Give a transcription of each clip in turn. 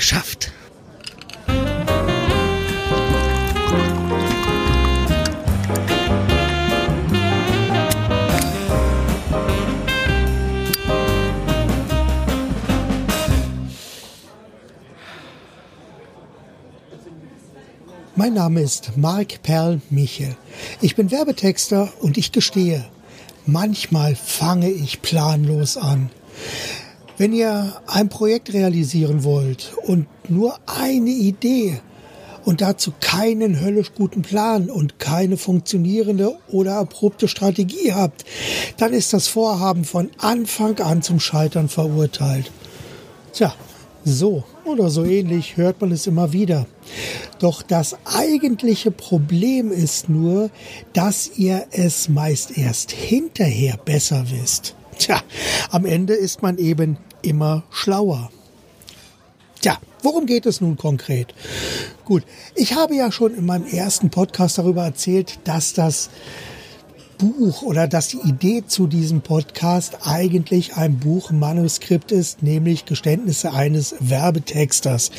geschafft. Mein Name ist Mark Perl Michel. Ich bin Werbetexter und ich gestehe, manchmal fange ich planlos an. Wenn ihr ein Projekt realisieren wollt und nur eine Idee und dazu keinen höllisch guten Plan und keine funktionierende oder erprobte Strategie habt, dann ist das Vorhaben von Anfang an zum Scheitern verurteilt. Tja, so oder so ähnlich hört man es immer wieder. Doch das eigentliche Problem ist nur, dass ihr es meist erst hinterher besser wisst. Tja, am Ende ist man eben immer schlauer. Tja, worum geht es nun konkret? Gut, ich habe ja schon in meinem ersten Podcast darüber erzählt, dass das Buch oder dass die Idee zu diesem Podcast eigentlich ein Buchmanuskript ist, nämlich Geständnisse eines Werbetexters.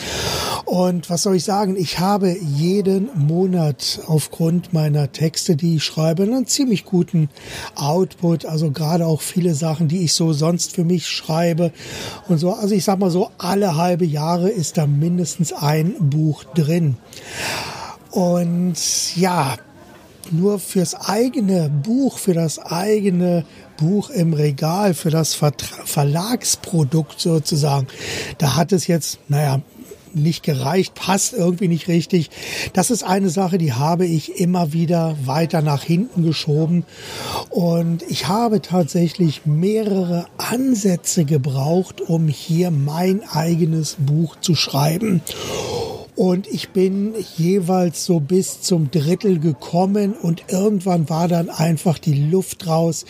Und was soll ich sagen? Ich habe jeden Monat aufgrund meiner Texte, die ich schreibe, einen ziemlich guten Output. Also gerade auch viele Sachen, die ich so sonst für mich schreibe und so. Also ich sag mal so, alle halbe Jahre ist da mindestens ein Buch drin. Und ja, nur fürs eigene Buch, für das eigene Buch im Regal, für das Verlagsprodukt sozusagen, da hat es jetzt, naja, nicht gereicht, passt irgendwie nicht richtig. Das ist eine Sache, die habe ich immer wieder weiter nach hinten geschoben. Und ich habe tatsächlich mehrere Ansätze gebraucht, um hier mein eigenes Buch zu schreiben. Und ich bin jeweils so bis zum Drittel gekommen und irgendwann war dann einfach die Luft raus.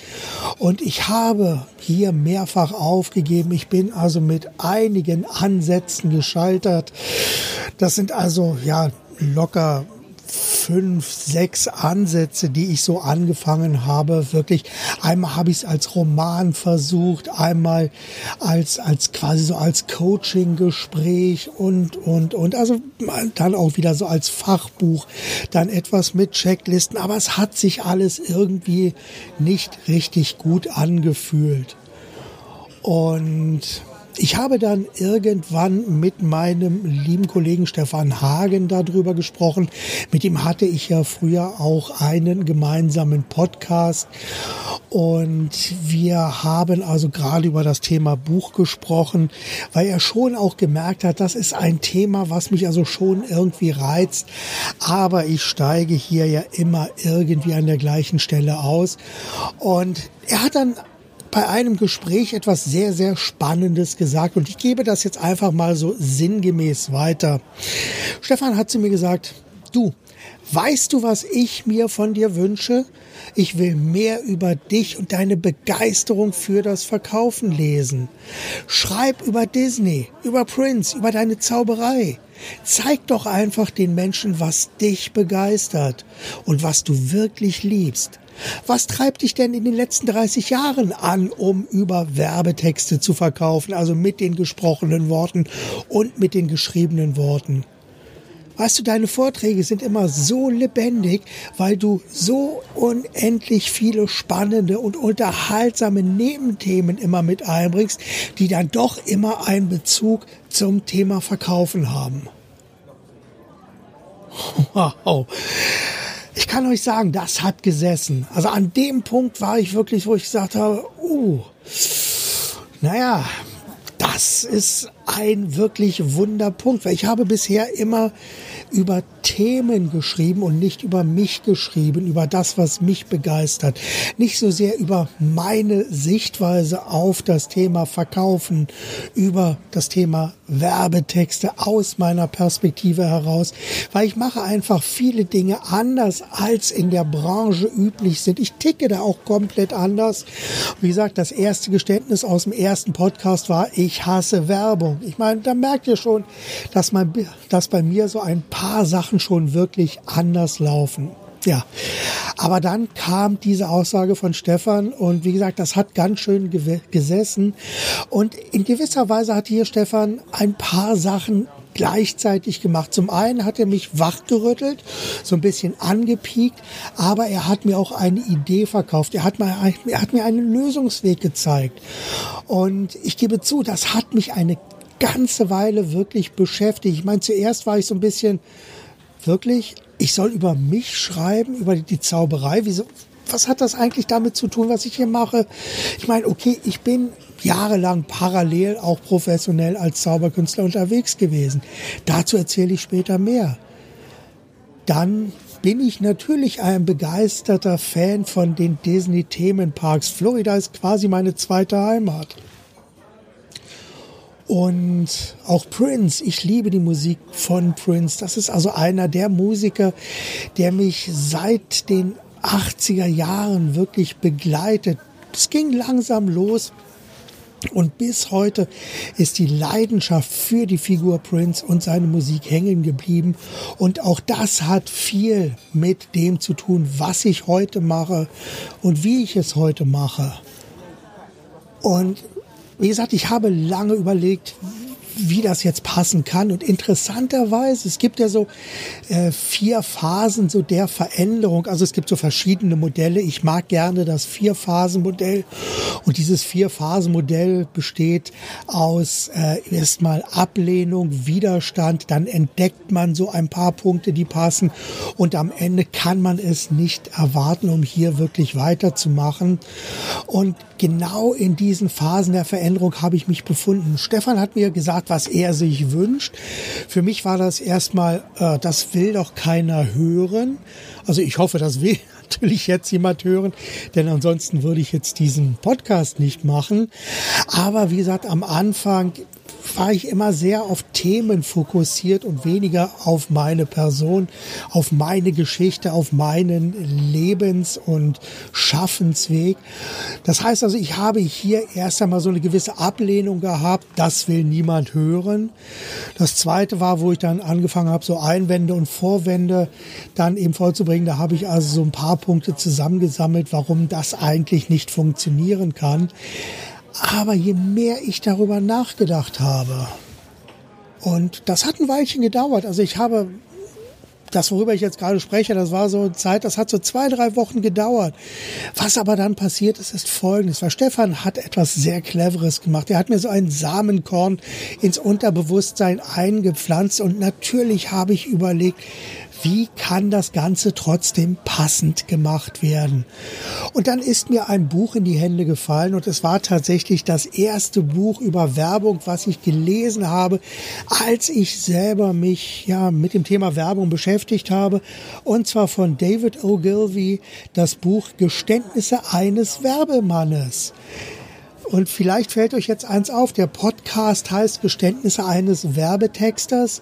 Und ich habe hier mehrfach aufgegeben. Ich bin also mit einigen Ansätzen gescheitert. Das sind also ja locker fünf, sechs Ansätze, die ich so angefangen habe. Wirklich, einmal habe ich es als Roman versucht, einmal als, als quasi so als Coaching-Gespräch und, und, und. Also dann auch wieder so als Fachbuch, dann etwas mit Checklisten. Aber es hat sich alles irgendwie nicht richtig gut angefühlt. Und ich habe dann irgendwann mit meinem lieben Kollegen Stefan Hagen darüber gesprochen. Mit ihm hatte ich ja früher auch einen gemeinsamen Podcast. Und wir haben also gerade über das Thema Buch gesprochen, weil er schon auch gemerkt hat, das ist ein Thema, was mich also schon irgendwie reizt, aber ich steige hier ja immer irgendwie an der gleichen Stelle aus. Und er hat dann bei einem Gespräch etwas sehr, sehr Spannendes gesagt und ich gebe das jetzt einfach mal so sinngemäß weiter. Stefan hat zu mir gesagt, du, weißt du, was ich mir von dir wünsche? Ich will mehr über dich und deine Begeisterung für das Verkaufen lesen. Schreib über Disney, über Prince, über deine Zauberei. Zeig doch einfach den Menschen, was dich begeistert und was du wirklich liebst. Was treibt dich denn in den letzten 30 Jahren an, um über Werbetexte zu verkaufen, also mit den gesprochenen Worten und mit den geschriebenen Worten? Weißt du, deine Vorträge sind immer so lebendig, weil du so unendlich viele spannende und unterhaltsame Nebenthemen immer mit einbringst, die dann doch immer einen Bezug zum Thema Verkaufen haben. Wow. Ich kann euch sagen, das hat gesessen. Also an dem Punkt war ich wirklich, wo ich gesagt habe, uh, naja, das ist ein wirklich Wunderpunkt, weil ich habe bisher immer über Themen geschrieben und nicht über mich geschrieben, über das, was mich begeistert. Nicht so sehr über meine Sichtweise auf das Thema Verkaufen, über das Thema Werbetexte aus meiner Perspektive heraus, weil ich mache einfach viele Dinge anders, als in der Branche üblich sind. Ich ticke da auch komplett anders. Wie gesagt, das erste Geständnis aus dem ersten Podcast war, ich hasse Werbung. Ich meine, da merkt ihr schon, dass, man, dass bei mir so ein paar Sachen schon wirklich anders laufen. Ja, aber dann kam diese Aussage von Stefan und wie gesagt, das hat ganz schön gesessen und in gewisser Weise hat hier Stefan ein paar Sachen gleichzeitig gemacht. Zum einen hat er mich wachgerüttelt, so ein bisschen angepiekt, aber er hat mir auch eine Idee verkauft. Er hat mir, er hat mir einen Lösungsweg gezeigt. Und ich gebe zu, das hat mich eine ganze Weile wirklich beschäftigt. Ich meine, zuerst war ich so ein bisschen wirklich, ich soll über mich schreiben, über die Zauberei. Wieso, was hat das eigentlich damit zu tun, was ich hier mache? Ich meine, okay, ich bin jahrelang parallel auch professionell als Zauberkünstler unterwegs gewesen. Dazu erzähle ich später mehr. Dann bin ich natürlich ein begeisterter Fan von den Disney-Themenparks. Florida ist quasi meine zweite Heimat. Und auch Prince, ich liebe die Musik von Prince. Das ist also einer der Musiker, der mich seit den 80er Jahren wirklich begleitet. Es ging langsam los. Und bis heute ist die Leidenschaft für die Figur Prince und seine Musik hängen geblieben. Und auch das hat viel mit dem zu tun, was ich heute mache und wie ich es heute mache. Und wie gesagt, ich habe lange überlegt, wie das jetzt passen kann. Und interessanterweise, es gibt ja so äh, vier Phasen so der Veränderung. Also es gibt so verschiedene Modelle. Ich mag gerne das Vier-Phasen-Modell. Und dieses Vier-Phasen-Modell besteht aus äh, erstmal Ablehnung, Widerstand, dann entdeckt man so ein paar Punkte, die passen. Und am Ende kann man es nicht erwarten, um hier wirklich weiterzumachen. Und genau in diesen Phasen der Veränderung habe ich mich befunden. Stefan hat mir gesagt, was er sich wünscht. Für mich war das erstmal, äh, das will doch keiner hören. Also ich hoffe, das will natürlich jetzt jemand hören, denn ansonsten würde ich jetzt diesen Podcast nicht machen. Aber wie gesagt, am Anfang war ich immer sehr auf Themen fokussiert und weniger auf meine Person, auf meine Geschichte, auf meinen Lebens- und Schaffensweg. Das heißt also, ich habe hier erst einmal so eine gewisse Ablehnung gehabt, das will niemand hören. Das zweite war, wo ich dann angefangen habe, so Einwände und Vorwände dann eben vorzubringen. Da habe ich also so ein paar Punkte zusammengesammelt, warum das eigentlich nicht funktionieren kann. Aber je mehr ich darüber nachgedacht habe, und das hat ein Weilchen gedauert, also ich habe das, worüber ich jetzt gerade spreche, das war so Zeit, das hat so zwei, drei Wochen gedauert. Was aber dann passiert ist, ist Folgendes. Weil Stefan hat etwas sehr Cleveres gemacht. Er hat mir so ein Samenkorn ins Unterbewusstsein eingepflanzt und natürlich habe ich überlegt, wie kann das Ganze trotzdem passend gemacht werden? Und dann ist mir ein Buch in die Hände gefallen und es war tatsächlich das erste Buch über Werbung, was ich gelesen habe, als ich selber mich ja mit dem Thema Werbung beschäftigt habe. Und zwar von David Ogilvy das Buch Geständnisse eines Werbemannes. Und vielleicht fällt euch jetzt eins auf, der Podcast heißt Geständnisse eines Werbetexters.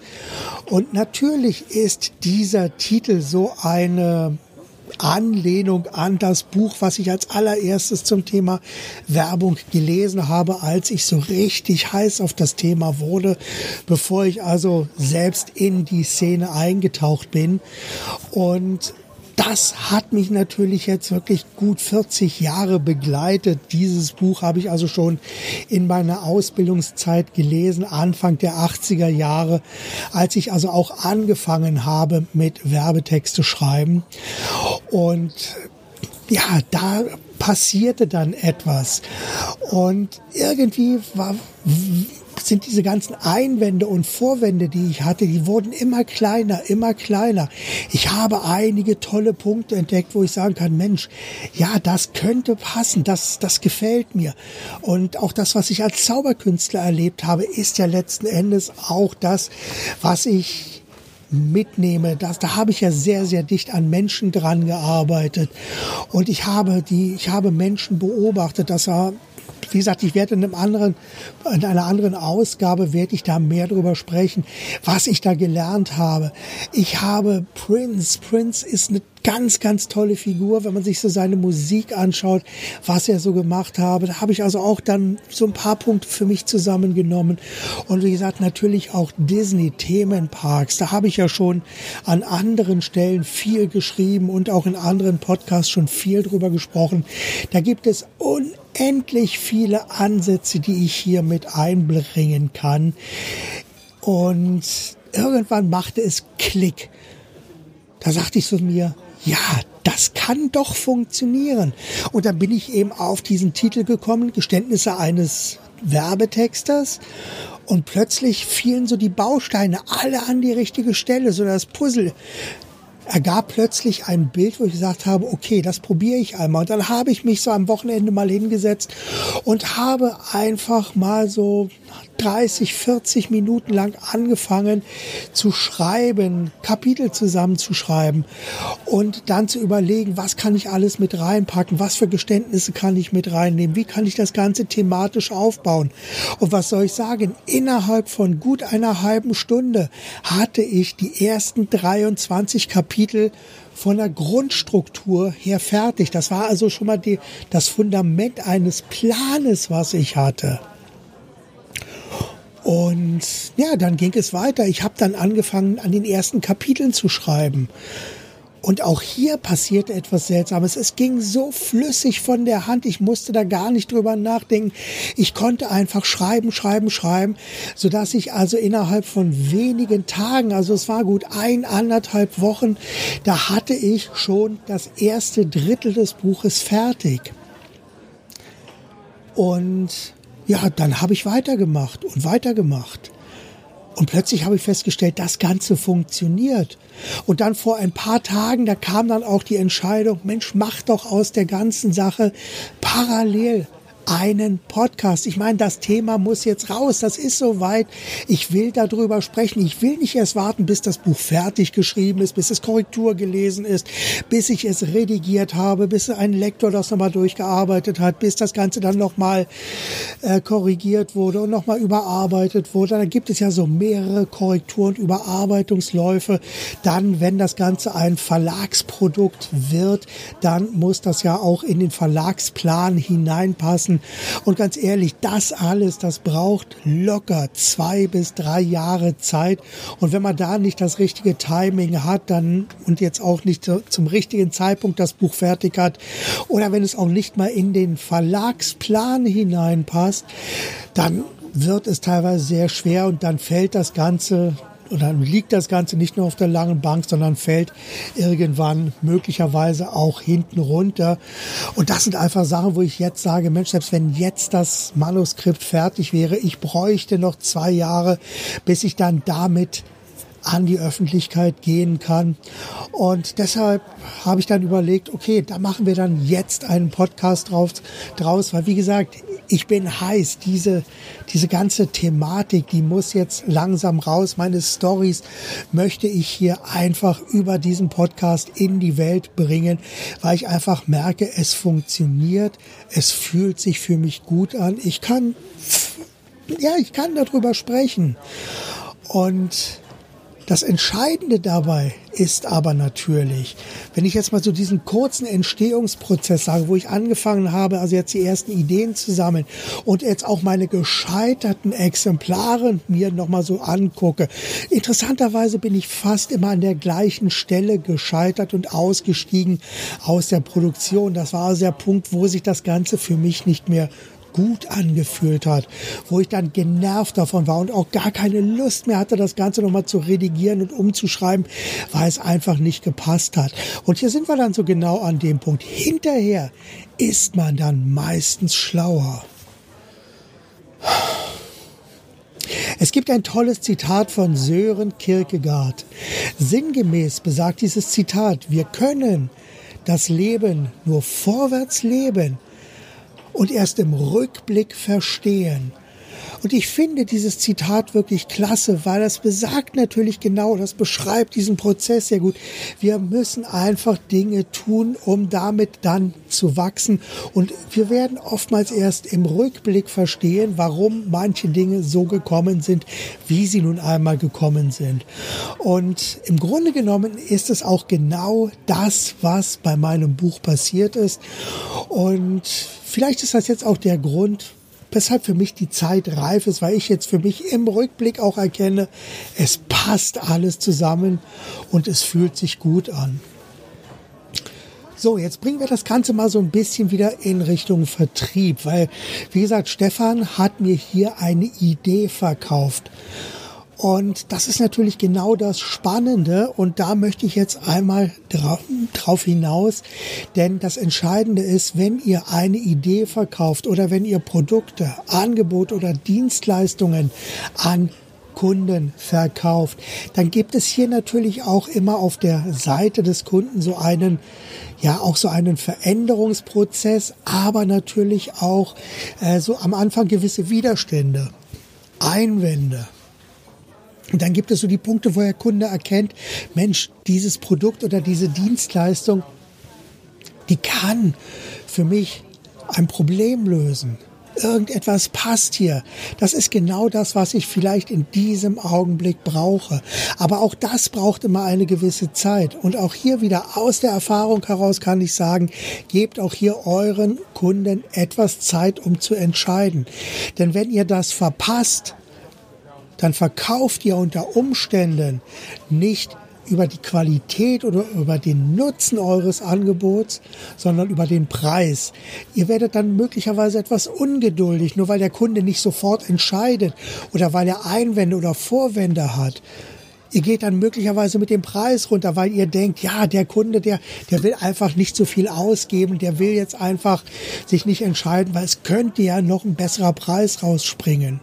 Und natürlich ist dieser Titel so eine Anlehnung an das Buch, was ich als allererstes zum Thema Werbung gelesen habe, als ich so richtig heiß auf das Thema wurde, bevor ich also selbst in die Szene eingetaucht bin. Und das hat mich natürlich jetzt wirklich gut 40 Jahre begleitet. Dieses Buch habe ich also schon in meiner Ausbildungszeit gelesen, Anfang der 80er Jahre, als ich also auch angefangen habe mit Werbetexte schreiben. Und ja, da passierte dann etwas. Und irgendwie war, sind diese ganzen Einwände und Vorwände, die ich hatte, die wurden immer kleiner, immer kleiner. Ich habe einige tolle Punkte entdeckt, wo ich sagen kann, Mensch, ja, das könnte passen, das, das gefällt mir. Und auch das, was ich als Zauberkünstler erlebt habe, ist ja letzten Endes auch das, was ich mitnehme, das, da habe ich ja sehr, sehr dicht an Menschen dran gearbeitet. Und ich habe die, ich habe Menschen beobachtet, das war wie gesagt, ich werde in einem anderen, in einer anderen Ausgabe werde ich da mehr drüber sprechen, was ich da gelernt habe. Ich habe Prince. Prince ist eine ganz, ganz tolle Figur, wenn man sich so seine Musik anschaut, was er so gemacht habe. Da habe ich also auch dann so ein paar Punkte für mich zusammengenommen. Und wie gesagt, natürlich auch Disney-Themenparks. Da habe ich ja schon an anderen Stellen viel geschrieben und auch in anderen Podcasts schon viel drüber gesprochen. Da gibt es unendlich viele Ansätze, die ich hier mit einbringen kann. Und irgendwann machte es Klick. Da sagte ich zu mir, ja, das kann doch funktionieren. Und dann bin ich eben auf diesen Titel gekommen, Geständnisse eines Werbetexters. Und plötzlich fielen so die Bausteine alle an die richtige Stelle, so das Puzzle ergab plötzlich ein Bild, wo ich gesagt habe, okay, das probiere ich einmal. Und dann habe ich mich so am Wochenende mal hingesetzt und habe einfach mal so 30, 40 Minuten lang angefangen zu schreiben, Kapitel zusammenzuschreiben und dann zu überlegen, was kann ich alles mit reinpacken, was für Geständnisse kann ich mit reinnehmen, wie kann ich das Ganze thematisch aufbauen. Und was soll ich sagen? Innerhalb von gut einer halben Stunde hatte ich die ersten 23 Kapitel von der Grundstruktur her fertig. Das war also schon mal die, das Fundament eines Planes, was ich hatte. Und ja, dann ging es weiter. Ich habe dann angefangen, an den ersten Kapiteln zu schreiben. Und auch hier passierte etwas Seltsames. Es ging so flüssig von der Hand. Ich musste da gar nicht drüber nachdenken. Ich konnte einfach schreiben, schreiben, schreiben, sodass ich also innerhalb von wenigen Tagen, also es war gut ein, anderthalb Wochen, da hatte ich schon das erste Drittel des Buches fertig. Und ja, dann habe ich weitergemacht und weitergemacht. Und plötzlich habe ich festgestellt, das Ganze funktioniert. Und dann vor ein paar Tagen, da kam dann auch die Entscheidung, Mensch, mach doch aus der ganzen Sache parallel einen Podcast. Ich meine, das Thema muss jetzt raus. Das ist soweit. Ich will darüber sprechen. Ich will nicht erst warten, bis das Buch fertig geschrieben ist, bis es Korrektur gelesen ist, bis ich es redigiert habe, bis ein Lektor das nochmal durchgearbeitet hat, bis das Ganze dann nochmal äh, korrigiert wurde und nochmal überarbeitet wurde. Da gibt es ja so mehrere Korrektur- und Überarbeitungsläufe. Dann, wenn das Ganze ein Verlagsprodukt wird, dann muss das ja auch in den Verlagsplan hineinpassen. Und ganz ehrlich, das alles, das braucht locker zwei bis drei Jahre Zeit. Und wenn man da nicht das richtige Timing hat, dann und jetzt auch nicht zum richtigen Zeitpunkt das Buch fertig hat oder wenn es auch nicht mal in den Verlagsplan hineinpasst, dann wird es teilweise sehr schwer und dann fällt das Ganze und dann liegt das Ganze nicht nur auf der langen Bank, sondern fällt irgendwann möglicherweise auch hinten runter. Und das sind einfach Sachen, wo ich jetzt sage, Mensch, selbst wenn jetzt das Manuskript fertig wäre, ich bräuchte noch zwei Jahre, bis ich dann damit an die Öffentlichkeit gehen kann. Und deshalb habe ich dann überlegt, okay, da machen wir dann jetzt einen Podcast drauf, draus, weil wie gesagt, ich bin heiß. Diese, diese ganze Thematik, die muss jetzt langsam raus. Meine Stories möchte ich hier einfach über diesen Podcast in die Welt bringen, weil ich einfach merke, es funktioniert. Es fühlt sich für mich gut an. Ich kann, ja, ich kann darüber sprechen. Und das Entscheidende dabei ist aber natürlich, wenn ich jetzt mal so diesen kurzen Entstehungsprozess sage, wo ich angefangen habe, also jetzt die ersten Ideen zu sammeln und jetzt auch meine gescheiterten Exemplare mir nochmal so angucke. Interessanterweise bin ich fast immer an der gleichen Stelle gescheitert und ausgestiegen aus der Produktion. Das war also der Punkt, wo sich das Ganze für mich nicht mehr gut angefühlt hat, wo ich dann genervt davon war und auch gar keine Lust mehr hatte, das Ganze nochmal zu redigieren und umzuschreiben, weil es einfach nicht gepasst hat. Und hier sind wir dann so genau an dem Punkt. Hinterher ist man dann meistens schlauer. Es gibt ein tolles Zitat von Sören Kierkegaard. Sinngemäß besagt dieses Zitat, wir können das Leben nur vorwärts leben, und erst im Rückblick verstehen. Und ich finde dieses Zitat wirklich klasse, weil das besagt natürlich genau, das beschreibt diesen Prozess sehr gut. Wir müssen einfach Dinge tun, um damit dann zu wachsen. Und wir werden oftmals erst im Rückblick verstehen, warum manche Dinge so gekommen sind, wie sie nun einmal gekommen sind. Und im Grunde genommen ist es auch genau das, was bei meinem Buch passiert ist. Und vielleicht ist das jetzt auch der Grund, weshalb für mich die Zeit reif ist, weil ich jetzt für mich im Rückblick auch erkenne, es passt alles zusammen und es fühlt sich gut an. So, jetzt bringen wir das Ganze mal so ein bisschen wieder in Richtung Vertrieb, weil, wie gesagt, Stefan hat mir hier eine Idee verkauft. Und das ist natürlich genau das Spannende. Und da möchte ich jetzt einmal drauf, drauf hinaus. Denn das Entscheidende ist, wenn ihr eine Idee verkauft oder wenn ihr Produkte, Angebote oder Dienstleistungen an Kunden verkauft, dann gibt es hier natürlich auch immer auf der Seite des Kunden so einen, ja, auch so einen Veränderungsprozess, aber natürlich auch äh, so am Anfang gewisse Widerstände, Einwände. Und dann gibt es so die Punkte, wo der Kunde erkennt, Mensch, dieses Produkt oder diese Dienstleistung, die kann für mich ein Problem lösen. Irgendetwas passt hier. Das ist genau das, was ich vielleicht in diesem Augenblick brauche. Aber auch das braucht immer eine gewisse Zeit. Und auch hier wieder aus der Erfahrung heraus kann ich sagen, gebt auch hier euren Kunden etwas Zeit, um zu entscheiden. Denn wenn ihr das verpasst, dann verkauft ihr unter Umständen nicht über die Qualität oder über den Nutzen eures Angebots, sondern über den Preis. Ihr werdet dann möglicherweise etwas ungeduldig, nur weil der Kunde nicht sofort entscheidet oder weil er Einwände oder Vorwände hat. Ihr geht dann möglicherweise mit dem Preis runter, weil ihr denkt, ja, der Kunde, der, der will einfach nicht so viel ausgeben, der will jetzt einfach sich nicht entscheiden, weil es könnte ja noch ein besserer Preis rausspringen.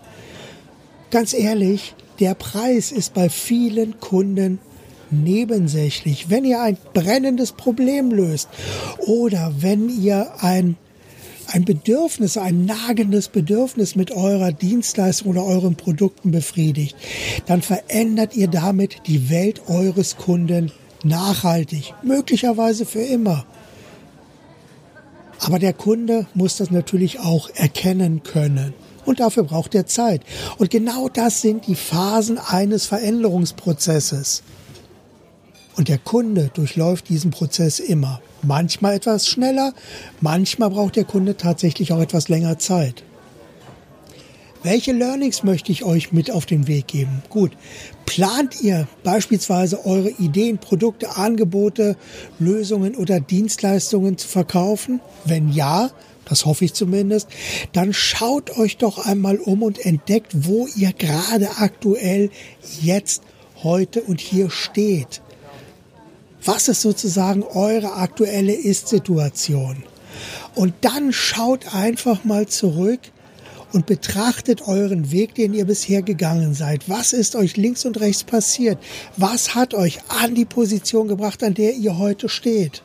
Ganz ehrlich, der Preis ist bei vielen Kunden nebensächlich. Wenn ihr ein brennendes Problem löst oder wenn ihr ein ein Bedürfnis, ein nagendes Bedürfnis mit eurer Dienstleistung oder euren Produkten befriedigt, dann verändert ihr damit die Welt eures Kunden nachhaltig, möglicherweise für immer. Aber der Kunde muss das natürlich auch erkennen können. Und dafür braucht er Zeit. Und genau das sind die Phasen eines Veränderungsprozesses. Und der Kunde durchläuft diesen Prozess immer. Manchmal etwas schneller, manchmal braucht der Kunde tatsächlich auch etwas länger Zeit. Welche Learnings möchte ich euch mit auf den Weg geben? Gut, plant ihr beispielsweise eure Ideen, Produkte, Angebote, Lösungen oder Dienstleistungen zu verkaufen? Wenn ja, das hoffe ich zumindest, dann schaut euch doch einmal um und entdeckt, wo ihr gerade aktuell jetzt, heute und hier steht. Was ist sozusagen eure aktuelle Ist-Situation? Und dann schaut einfach mal zurück und betrachtet euren Weg, den ihr bisher gegangen seid. Was ist euch links und rechts passiert? Was hat euch an die Position gebracht, an der ihr heute steht?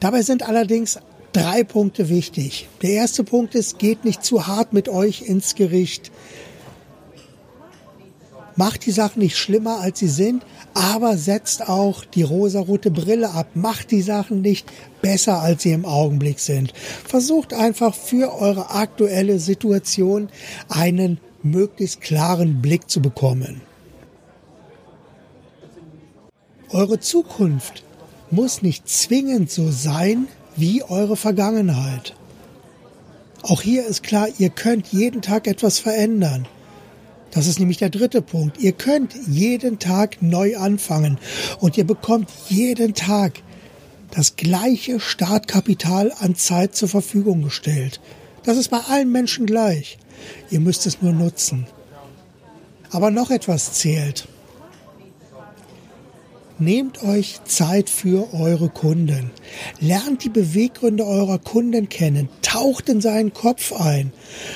Dabei sind allerdings drei Punkte wichtig. Der erste Punkt ist, geht nicht zu hart mit euch ins Gericht. Macht die Sachen nicht schlimmer, als sie sind, aber setzt auch die rosarote Brille ab. Macht die Sachen nicht besser, als sie im Augenblick sind. Versucht einfach für eure aktuelle Situation einen möglichst klaren Blick zu bekommen. Eure Zukunft muss nicht zwingend so sein, wie eure Vergangenheit. Auch hier ist klar, ihr könnt jeden Tag etwas verändern. Das ist nämlich der dritte Punkt. Ihr könnt jeden Tag neu anfangen und ihr bekommt jeden Tag das gleiche Startkapital an Zeit zur Verfügung gestellt. Das ist bei allen Menschen gleich. Ihr müsst es nur nutzen. Aber noch etwas zählt. Nehmt euch Zeit für eure Kunden. Lernt die Beweggründe eurer Kunden kennen. Taucht in seinen Kopf ein.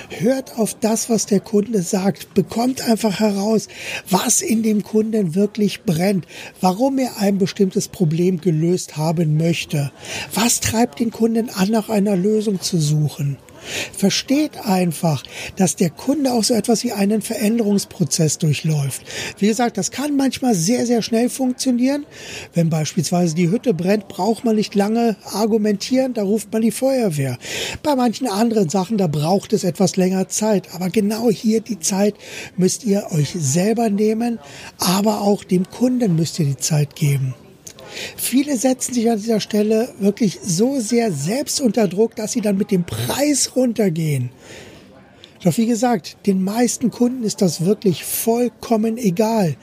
Hört auf das, was der Kunde sagt. Bekommt einfach heraus, was in dem Kunden wirklich brennt. Warum er ein bestimmtes Problem gelöst haben möchte. Was treibt den Kunden an, nach einer Lösung zu suchen. Versteht einfach, dass der Kunde auch so etwas wie einen Veränderungsprozess durchläuft. Wie gesagt, das kann manchmal sehr, sehr schnell funktionieren. Wenn beispielsweise die Hütte brennt, braucht man nicht lange argumentieren, da ruft man die Feuerwehr. Bei manchen anderen Sachen, da braucht es etwas länger Zeit. Aber genau hier die Zeit müsst ihr euch selber nehmen, aber auch dem Kunden müsst ihr die Zeit geben. Viele setzen sich an dieser Stelle wirklich so sehr selbst unter Druck, dass sie dann mit dem Preis runtergehen. Doch wie gesagt, den meisten Kunden ist das wirklich vollkommen egal.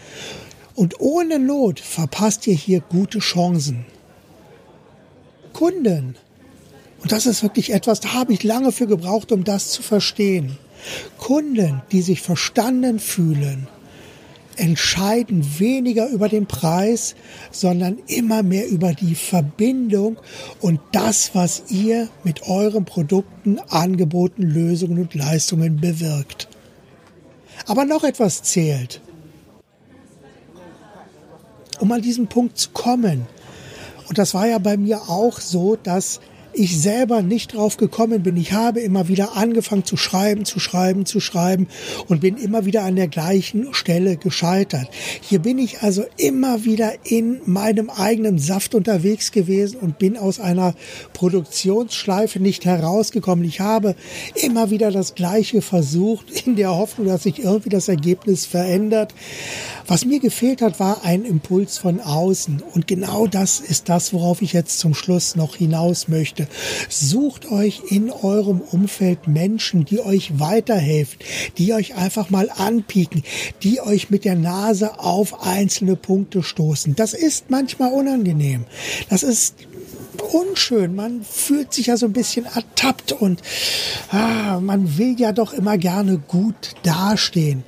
Und ohne Not verpasst ihr hier gute Chancen. Kunden. Und das ist wirklich etwas, da habe ich lange für gebraucht, um das zu verstehen. Kunden, die sich verstanden fühlen, entscheiden weniger über den Preis, sondern immer mehr über die Verbindung und das, was ihr mit euren Produkten, Angeboten, Lösungen und Leistungen bewirkt. Aber noch etwas zählt. Um an diesen Punkt zu kommen. Und das war ja bei mir auch so, dass ich selber nicht drauf gekommen bin. Ich habe immer wieder angefangen zu schreiben, zu schreiben, zu schreiben und bin immer wieder an der gleichen Stelle gescheitert. Hier bin ich also immer wieder in meinem eigenen Saft unterwegs gewesen und bin aus einer Produktionsschleife nicht herausgekommen. Ich habe immer wieder das Gleiche versucht in der Hoffnung, dass sich irgendwie das Ergebnis verändert. Was mir gefehlt hat, war ein Impuls von außen. Und genau das ist das, worauf ich jetzt zum Schluss noch hinaus möchte. Sucht euch in eurem Umfeld Menschen, die euch weiterhelfen, die euch einfach mal anpieken, die euch mit der Nase auf einzelne Punkte stoßen. Das ist manchmal unangenehm. Das ist unschön. Man fühlt sich ja so ein bisschen ertappt und ah, man will ja doch immer gerne gut dastehen.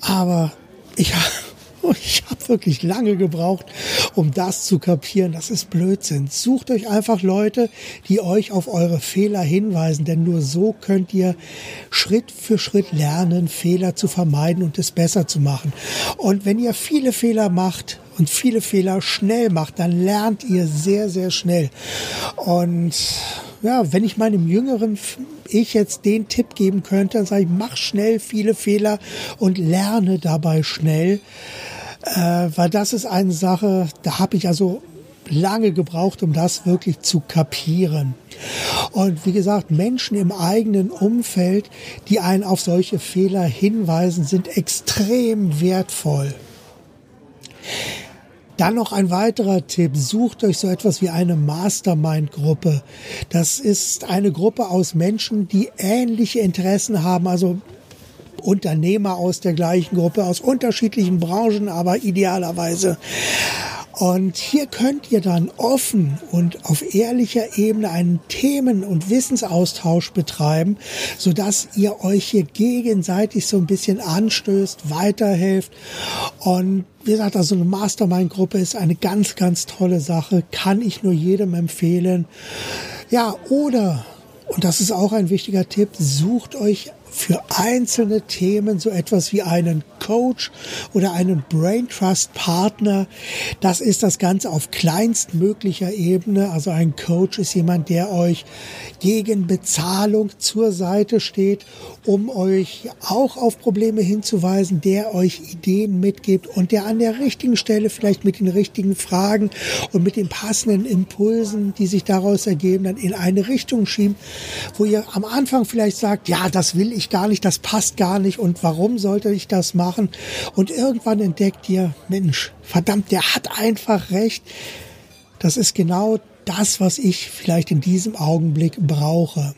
Aber ich ich habe wirklich lange gebraucht, um das zu kapieren. Das ist Blödsinn. Sucht euch einfach Leute, die euch auf eure Fehler hinweisen, denn nur so könnt ihr Schritt für Schritt lernen, Fehler zu vermeiden und es besser zu machen. Und wenn ihr viele Fehler macht, und viele Fehler schnell macht, dann lernt ihr sehr, sehr schnell. Und ja, wenn ich meinem jüngeren Ich jetzt den Tipp geben könnte, dann sage ich, mach schnell viele Fehler und lerne dabei schnell. Äh, weil das ist eine Sache, da habe ich also lange gebraucht, um das wirklich zu kapieren. Und wie gesagt, Menschen im eigenen Umfeld, die einen auf solche Fehler hinweisen, sind extrem wertvoll. Dann noch ein weiterer Tipp. Sucht euch so etwas wie eine Mastermind-Gruppe. Das ist eine Gruppe aus Menschen, die ähnliche Interessen haben, also Unternehmer aus der gleichen Gruppe, aus unterschiedlichen Branchen, aber idealerweise. Und hier könnt ihr dann offen und auf ehrlicher Ebene einen Themen- und Wissensaustausch betreiben, so dass ihr euch hier gegenseitig so ein bisschen anstößt, weiterhelft. Und wie gesagt, also eine Mastermind-Gruppe ist eine ganz, ganz tolle Sache, kann ich nur jedem empfehlen. Ja, oder, und das ist auch ein wichtiger Tipp, sucht euch für einzelne Themen so etwas wie einen Coach oder einen Brain Trust Partner. Das ist das Ganze auf kleinstmöglicher Ebene. Also ein Coach ist jemand, der euch gegen Bezahlung zur Seite steht, um euch auch auf Probleme hinzuweisen, der euch Ideen mitgibt und der an der richtigen Stelle vielleicht mit den richtigen Fragen und mit den passenden Impulsen, die sich daraus ergeben, dann in eine Richtung schiebt, wo ihr am Anfang vielleicht sagt, ja, das will ich gar nicht, das passt gar nicht und warum sollte ich das machen? Und irgendwann entdeckt ihr, Mensch, verdammt, der hat einfach recht. Das ist genau das, was ich vielleicht in diesem Augenblick brauche.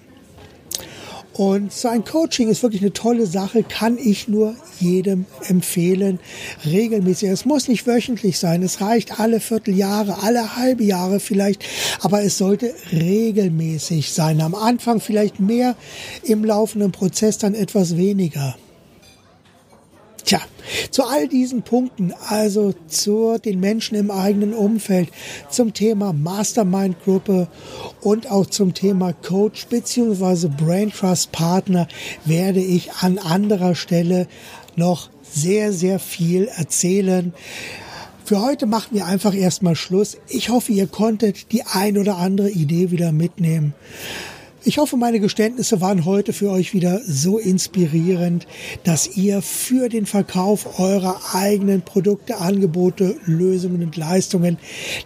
Und so ein Coaching ist wirklich eine tolle Sache, kann ich nur jedem empfehlen, regelmäßig. Es muss nicht wöchentlich sein, es reicht alle Vierteljahre, alle halbe Jahre vielleicht, aber es sollte regelmäßig sein. Am Anfang vielleicht mehr, im laufenden Prozess dann etwas weniger. Tja, zu all diesen Punkten, also zu den Menschen im eigenen Umfeld, zum Thema Mastermind-Gruppe und auch zum Thema Coach bzw. Brain Trust Partner werde ich an anderer Stelle noch sehr, sehr viel erzählen. Für heute machen wir einfach erstmal Schluss. Ich hoffe, ihr konntet die ein oder andere Idee wieder mitnehmen. Ich hoffe, meine Geständnisse waren heute für euch wieder so inspirierend, dass ihr für den Verkauf eurer eigenen Produkte, Angebote, Lösungen und Leistungen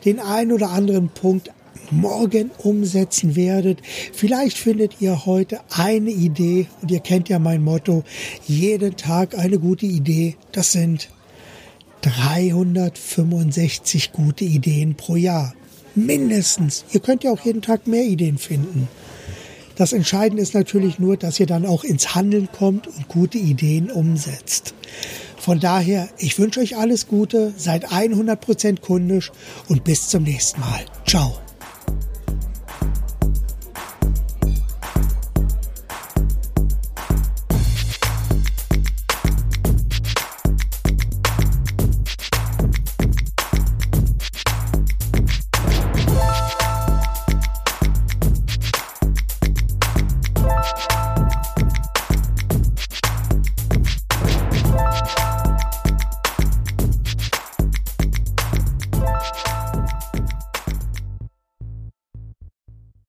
den ein oder anderen Punkt morgen umsetzen werdet. Vielleicht findet ihr heute eine Idee und ihr kennt ja mein Motto, jeden Tag eine gute Idee. Das sind 365 gute Ideen pro Jahr. Mindestens. Ihr könnt ja auch jeden Tag mehr Ideen finden. Das Entscheidende ist natürlich nur, dass ihr dann auch ins Handeln kommt und gute Ideen umsetzt. Von daher, ich wünsche euch alles Gute, seid 100% kundisch und bis zum nächsten Mal. Ciao.